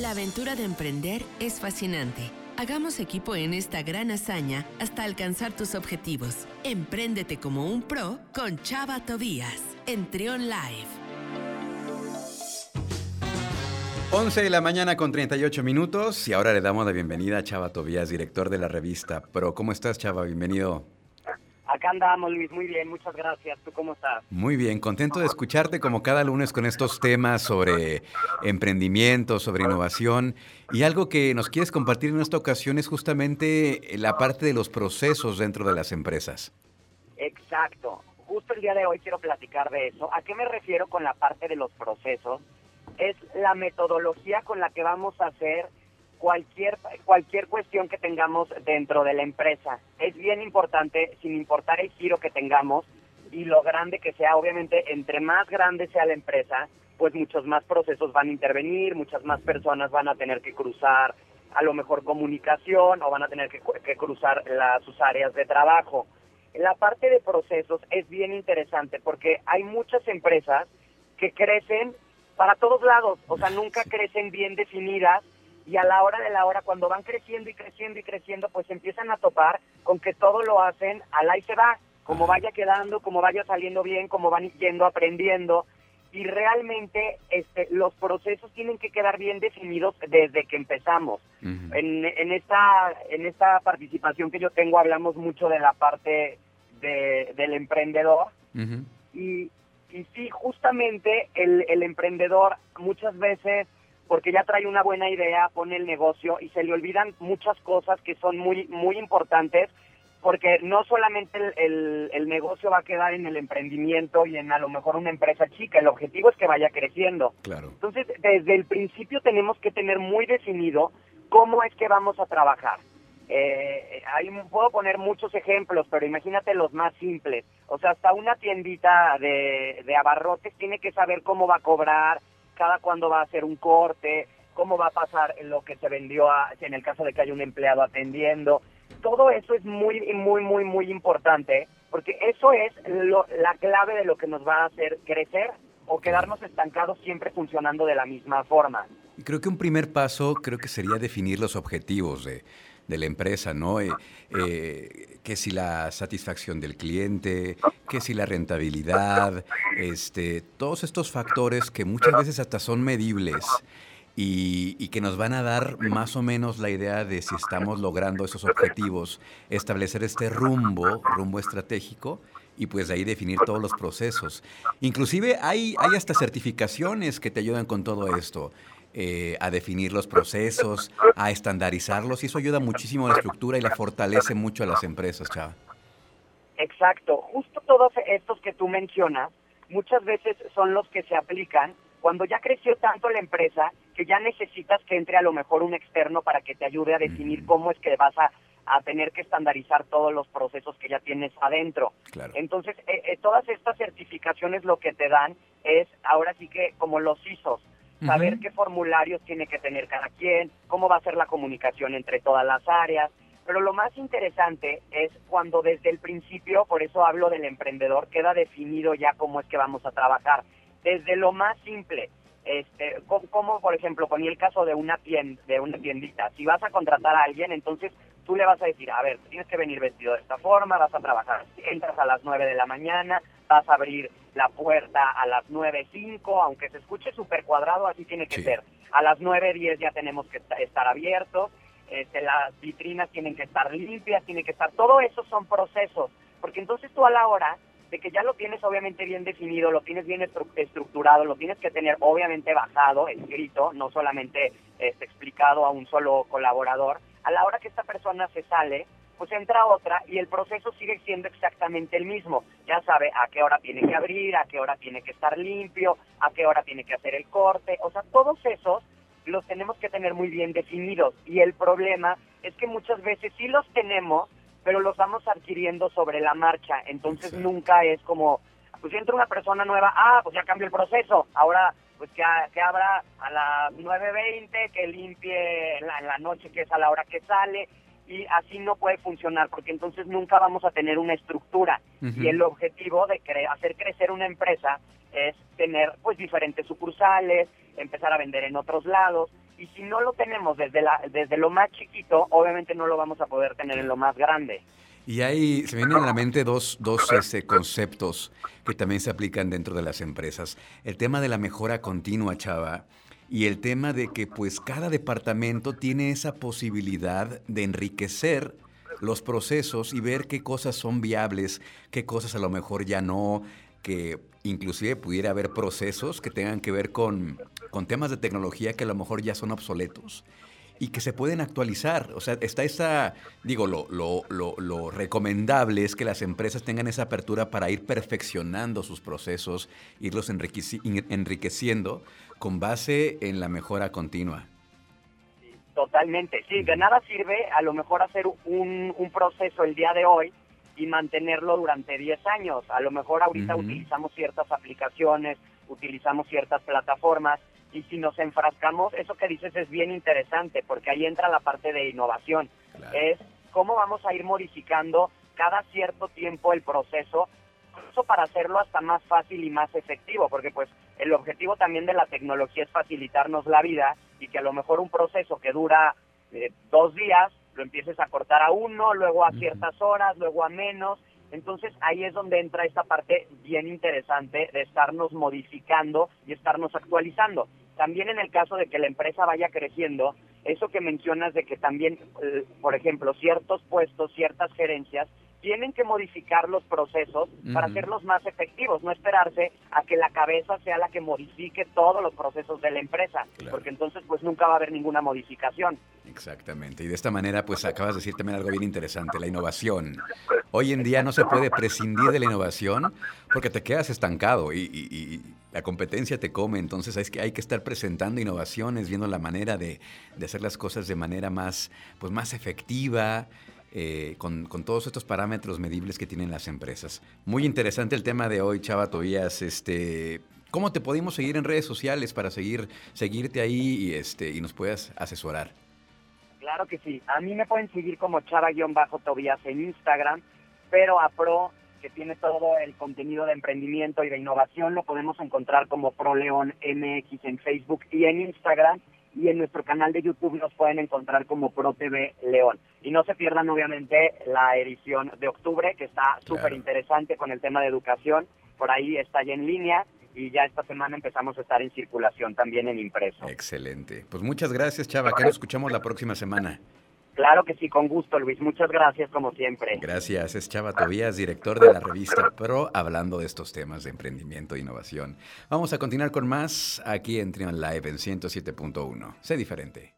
La aventura de emprender es fascinante. Hagamos equipo en esta gran hazaña hasta alcanzar tus objetivos. Empréndete como un pro con Chava Tobías en Trion Live. 11 de la mañana con 38 minutos y ahora le damos la bienvenida a Chava Tobías, director de la revista Pro. ¿Cómo estás, Chava? Bienvenido. Acá andamos, Luis, muy bien, muchas gracias. ¿Tú cómo estás? Muy bien, contento de escucharte como cada lunes con estos temas sobre emprendimiento, sobre innovación. Y algo que nos quieres compartir en esta ocasión es justamente la parte de los procesos dentro de las empresas. Exacto. Justo el día de hoy quiero platicar de eso. ¿A qué me refiero con la parte de los procesos? Es la metodología con la que vamos a hacer cualquier, cualquier cuestión que tengamos dentro de la empresa. Es bien importante, sin importar el giro que tengamos y lo grande que sea, obviamente, entre más grande sea la empresa, pues muchos más procesos van a intervenir, muchas más personas van a tener que cruzar a lo mejor comunicación o van a tener que, cruzar las, sus áreas de trabajo. La parte de procesos es bien interesante porque hay muchas empresas que crecen para todos lados, o sea, nunca crecen bien definidas y a la hora de la hora, cuando van creciendo y creciendo y creciendo, pues empiezan a topar con que todo lo hacen al ahí se va, como vaya quedando, como vaya saliendo bien, como van yendo aprendiendo. Y realmente este, los procesos tienen que quedar bien definidos desde que empezamos. en, en, esta, en esta participación que yo tengo hablamos mucho de la parte de, del emprendedor. y, y sí, justamente el, el emprendedor muchas veces porque ya trae una buena idea, pone el negocio y se le olvidan muchas cosas que son muy, muy importantes, porque no solamente el, el, negocio va a quedar en el emprendimiento y en a lo mejor una empresa chica, el objetivo es que vaya creciendo. Claro. Entonces, desde el principio tenemos que tener muy definido cómo es que vamos a trabajar. Eh, ahí puedo poner muchos ejemplos, pero imagínate los más simples. O sea, hasta una tiendita de, de abarrotes tiene que saber cómo va a cobrar, cada cuándo va a hacer un corte, cómo va a pasar lo que se vendió a, en el caso de que haya un empleado atendiendo. Todo eso es muy, muy, muy, muy importante, porque eso es la clave de lo que nos va a hacer crecer o quedarnos estancados siempre funcionando de la misma forma. Creo que un primer paso creo que sería definir los objetivos de, de la empresa, ¿no? Eh, eh, que si la satisfacción del cliente, que si la rentabilidad, este, todos estos factores que muchas veces hasta son medibles y, y, que nos van a dar más o menos la idea de si estamos logrando esos objetivos, establecer este rumbo, rumbo estratégico y pues de ahí definir todos los procesos. Inclusive hay, hay hasta certificaciones que te ayudan con todo esto. Eh, a definir los procesos, a estandarizarlos, y eso ayuda muchísimo a la estructura y la fortalece mucho a las empresas, Chava. Exacto, justo todos estos que tú mencionas, muchas veces son los que se aplican cuando ya creció tanto la empresa que ya necesitas que entre a lo mejor un externo para que te ayude a definir cómo es que vas a, a, tener que estandarizar todos los procesos que ya tienes adentro. Entonces, eh, eh, todas estas certificaciones lo que te dan es ahora sí que como los ISOs, saber qué formularios tiene que tener cada quien, cómo va a ser la comunicación entre todas las áreas. Pero lo más interesante es cuando desde el principio, por eso hablo del emprendedor, queda definido ya cómo es que vamos a trabajar. Desde lo más simple, este, como, por ejemplo ponía el caso de una tienda, de una tiendita. Si vas a contratar a alguien, entonces tú le vas a decir, a ver, tienes que venir vestido de esta forma, vas a trabajar, entras a las 9 de la mañana, vas a abrir la puerta a las 9.05, aunque se escuche súper cuadrado, así tiene que ser. A las 9.10 ya tenemos que estar abiertos, este, las vitrinas tienen que estar limpias, tiene que estar, todo eso son procesos, porque entonces tú a la hora de que ya lo tienes obviamente bien definido, lo tienes bien estructurado, lo tienes que tener obviamente bajado, escrito, no solamente este, explicado a un solo colaborador, a la hora que esta persona se sale, pues entra otra y el proceso sigue siendo exactamente el mismo. Ya sabe a qué hora tiene que abrir, a qué hora tiene que estar limpio, a qué hora tiene que hacer el corte, o sea, todos esos los tenemos que tener muy bien definidos. Y el problema es que muchas veces sí los tenemos, pero los vamos adquiriendo sobre la marcha, entonces nunca es como, pues entra una persona nueva, ah, pues ya cambió el proceso, ahora pues que, que abra a las 9.20, que limpie en la, noche, que es a la hora que sale, y así no puede funcionar, porque entonces nunca vamos a tener una estructura. Y el objetivo de hacer crecer una empresa es tener pues diferentes sucursales, empezar a vender en otros lados, Y si no lo tenemos desde, la, desde lo más chiquito, obviamente no lo vamos a poder tener en lo más grande. Y ahí se vienen a la mente dos, dos este, conceptos que también se aplican dentro de las empresas. El tema de la mejora continua, Chava, y el tema de que pues cada departamento tiene esa posibilidad de enriquecer los procesos y ver qué cosas son viables, qué cosas a lo mejor ya no, que inclusive pudiera haber procesos que tengan que ver con, con temas de tecnología que a lo mejor ya son obsoletos y que se pueden actualizar. O sea, está esa, digo, lo, lo, lo, recomendable es que las empresas tengan esa apertura para ir perfeccionando sus procesos, irlos enriqueciendo con base en la mejora continua. Totalmente, sí, de nada sirve a lo mejor hacer un, un proceso el día de hoy y mantenerlo durante 10 años. A lo mejor ahorita utilizamos ciertas aplicaciones, utilizamos ciertas plataformas, y si nos enfrascamos, eso que dices es bien interesante, porque ahí entra la parte de innovación. Es cómo vamos a ir modificando cada cierto tiempo el proceso, eso para hacerlo hasta más fácil y más efectivo, porque pues el objetivo también de la tecnología es facilitarnos la vida y que a lo mejor un proceso que dura eh, dos días lo empieces a cortar a uno, luego a ciertas horas, luego a menos, entonces ahí es donde entra esta parte bien interesante de estarnos modificando y estarnos actualizando. También en el caso de que la empresa vaya creciendo, eso que mencionas de que también, eh, por ejemplo, ciertos puestos, ciertas gerencias, tienen que modificar los procesos para hacerlos más efectivos, no esperarse a que la cabeza sea la que modifique todos los procesos de la empresa, porque entonces pues nunca va a haber ninguna modificación. Exactamente, y de esta manera pues acabas de decir también algo bien interesante, la innovación. Hoy en día no se puede prescindir de la innovación porque te quedas estancado y, la competencia te come, entonces hay que, hay que estar presentando innovaciones, viendo la manera de, de hacer las cosas de manera más, pues, más efectiva, eh, con, todos estos parámetros medibles que tienen las empresas. Muy interesante el tema de hoy, Chava Tobías. Este, ¿Cómo te podemos seguir en redes sociales para seguir, seguirte ahí y, este, y nos puedas asesorar? Claro que sí. A mí me pueden seguir como Chava-Tobías en Instagram, pero a Pro, que tiene todo el contenido de emprendimiento y de innovación, lo podemos encontrar como ProLeón MX en Facebook y en Instagram y en nuestro canal de YouTube nos pueden encontrar como ProTV León. Y no se pierdan obviamente la edición de octubre, que está súper interesante con el tema de educación. Por ahí está ya en línea y ya esta semana empezamos a estar en circulación también en impreso. Excelente. Pues muchas gracias, Chava. Que nos escuchamos la próxima semana. Claro que sí, con gusto, Luis. Muchas gracias, como siempre. Gracias. Es Chava Tobías, director de la revista Pro, hablando de estos temas de emprendimiento e innovación. Vamos a continuar con más aquí en Trion Live en 107.1. Sé diferente.